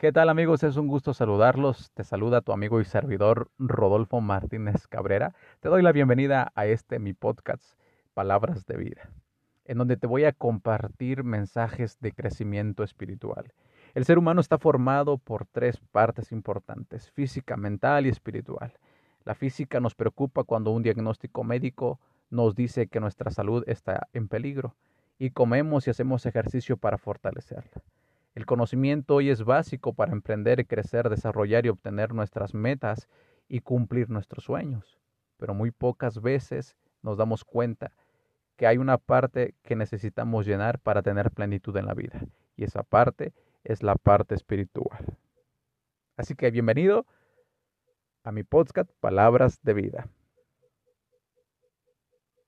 ¿Qué tal amigos? Es un gusto saludarlos. Te saluda tu amigo y servidor Rodolfo Martínez Cabrera. Te doy la bienvenida a este mi podcast, Palabras de Vida, en donde te voy a compartir mensajes de crecimiento espiritual. El ser humano está formado por tres partes importantes, física, mental y espiritual. La física nos preocupa cuando un diagnóstico médico nos dice que nuestra salud está en peligro y comemos y hacemos ejercicio para fortalecerla. El conocimiento hoy es básico para emprender, crecer, desarrollar y obtener nuestras metas y cumplir nuestros sueños. Pero muy pocas veces nos damos cuenta que hay una parte que necesitamos llenar para tener plenitud en la vida. Y esa parte es la parte espiritual. Así que bienvenido a mi podcast Palabras de Vida.